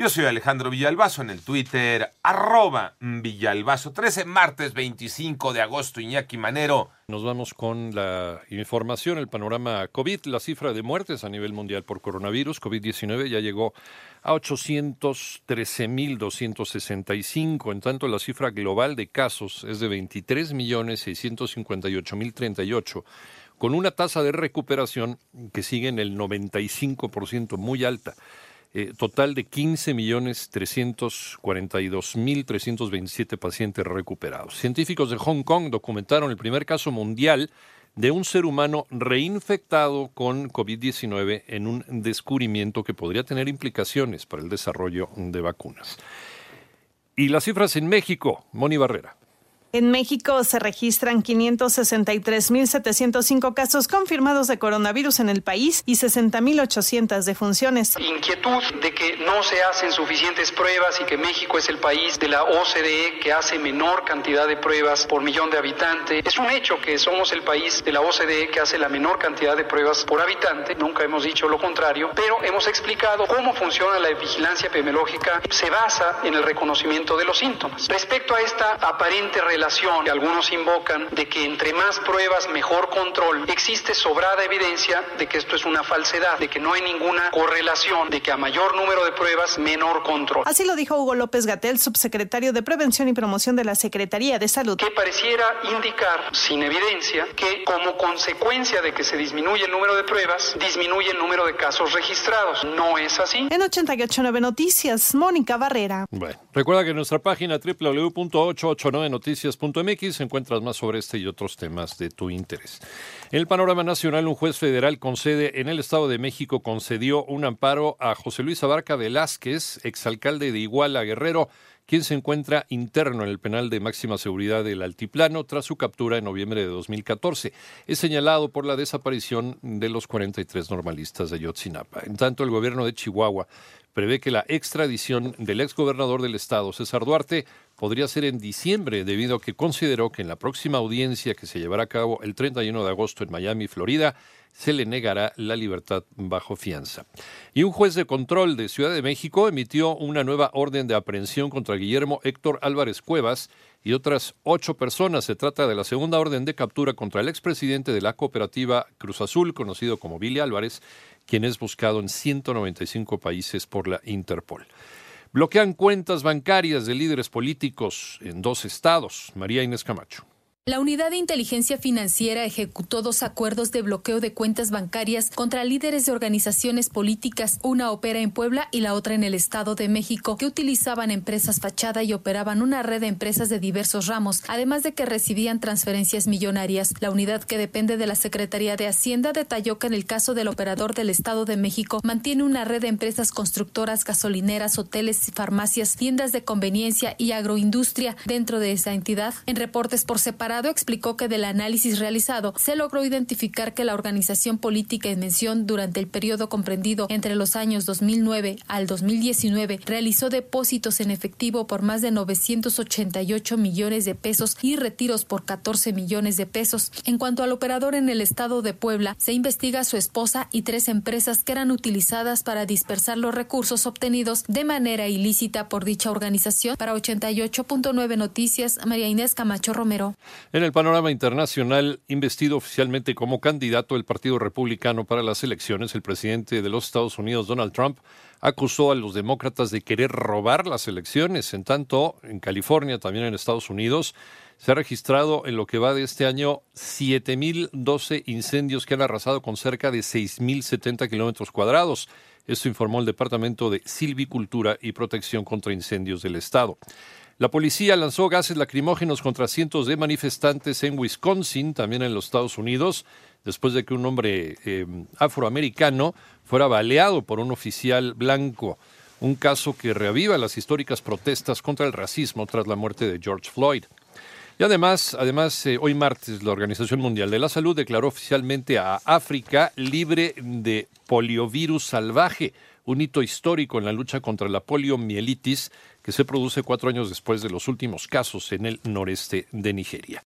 Yo soy Alejandro Villalbazo en el Twitter, arroba Villalbazo 13, martes 25 de agosto, Iñaki Manero. Nos vamos con la información, el panorama COVID, la cifra de muertes a nivel mundial por coronavirus, COVID-19 ya llegó a 813.265, en tanto la cifra global de casos es de 23.658.038 con una tasa de recuperación que sigue en el 95%, muy alta. Eh, total de 15.342.327 pacientes recuperados. Científicos de Hong Kong documentaron el primer caso mundial de un ser humano reinfectado con COVID-19 en un descubrimiento que podría tener implicaciones para el desarrollo de vacunas. Y las cifras en México, Moni Barrera. En México se registran 563.705 casos confirmados de coronavirus en el país y 60.800 defunciones. Inquietud de que no se hacen suficientes pruebas y que México es el país de la OCDE que hace menor cantidad de pruebas por millón de habitantes. Es un hecho que somos el país de la OCDE que hace la menor cantidad de pruebas por habitante. Nunca hemos dicho lo contrario, pero hemos explicado cómo funciona la vigilancia epidemiológica. Se basa en el reconocimiento de los síntomas. Respecto a esta aparente relación que algunos invocan de que entre más pruebas mejor control, existe sobrada evidencia de que esto es una falsedad, de que no hay ninguna correlación, de que a mayor número de pruebas menor control. Así lo dijo Hugo López Gatel, subsecretario de Prevención y Promoción de la Secretaría de Salud. Que pareciera indicar, sin evidencia, que como consecuencia de que se disminuye el número de pruebas, disminuye el número de casos registrados. No es así. En 889 Noticias, Mónica Barrera. Bueno, recuerda que en nuestra página www.889noticias MX encuentras más sobre este y otros temas de tu interés. En el panorama nacional, un juez federal concede en el Estado de México concedió un amparo a José Luis Abarca Velázquez, exalcalde de Iguala Guerrero, quien se encuentra interno en el penal de máxima seguridad del Altiplano tras su captura en noviembre de 2014. Es señalado por la desaparición de los 43 normalistas de Yotzinapa. En tanto, el gobierno de Chihuahua prevé que la extradición del exgobernador del estado, César Duarte, podría ser en diciembre debido a que consideró que en la próxima audiencia que se llevará a cabo el 31 de agosto en Miami, Florida, se le negará la libertad bajo fianza. Y un juez de control de Ciudad de México emitió una nueva orden de aprehensión contra Guillermo Héctor Álvarez Cuevas y otras ocho personas. Se trata de la segunda orden de captura contra el expresidente de la cooperativa Cruz Azul, conocido como Billy Álvarez, quien es buscado en 195 países por la Interpol. Bloquean cuentas bancarias de líderes políticos en dos estados. María Inés Camacho. La Unidad de Inteligencia Financiera ejecutó dos acuerdos de bloqueo de cuentas bancarias contra líderes de organizaciones políticas, una opera en Puebla y la otra en el Estado de México, que utilizaban empresas fachada y operaban una red de empresas de diversos ramos, además de que recibían transferencias millonarias. La unidad que depende de la Secretaría de Hacienda detalló que en el caso del operador del Estado de México mantiene una red de empresas constructoras, gasolineras, hoteles, farmacias, tiendas de conveniencia y agroindustria dentro de esa entidad. En reportes por separado, explicó que del análisis realizado se logró identificar que la organización política en mención durante el periodo comprendido entre los años 2009 al 2019 realizó depósitos en efectivo por más de 988 millones de pesos y retiros por 14 millones de pesos. En cuanto al operador en el estado de Puebla, se investiga a su esposa y tres empresas que eran utilizadas para dispersar los recursos obtenidos de manera ilícita por dicha organización. Para 88.9 Noticias, María Inés Camacho Romero. En el panorama internacional, investido oficialmente como candidato del Partido Republicano para las elecciones, el presidente de los Estados Unidos, Donald Trump, acusó a los demócratas de querer robar las elecciones. En tanto, en California, también en Estados Unidos, se ha registrado en lo que va de este año 7.012 incendios que han arrasado con cerca de 6.070 kilómetros cuadrados. Esto informó el Departamento de Silvicultura y Protección contra Incendios del Estado. La policía lanzó gases lacrimógenos contra cientos de manifestantes en Wisconsin, también en los Estados Unidos. después de que un hombre eh, afroamericano fuera baleado por un oficial blanco. Un caso que reaviva las históricas protestas contra el racismo tras la muerte de George Floyd. Y además, además eh, hoy martes, la Organización Mundial de la Salud declaró oficialmente a África libre de poliovirus salvaje, un hito histórico en la lucha contra la poliomielitis que se produce cuatro años después de los últimos casos en el noreste de Nigeria.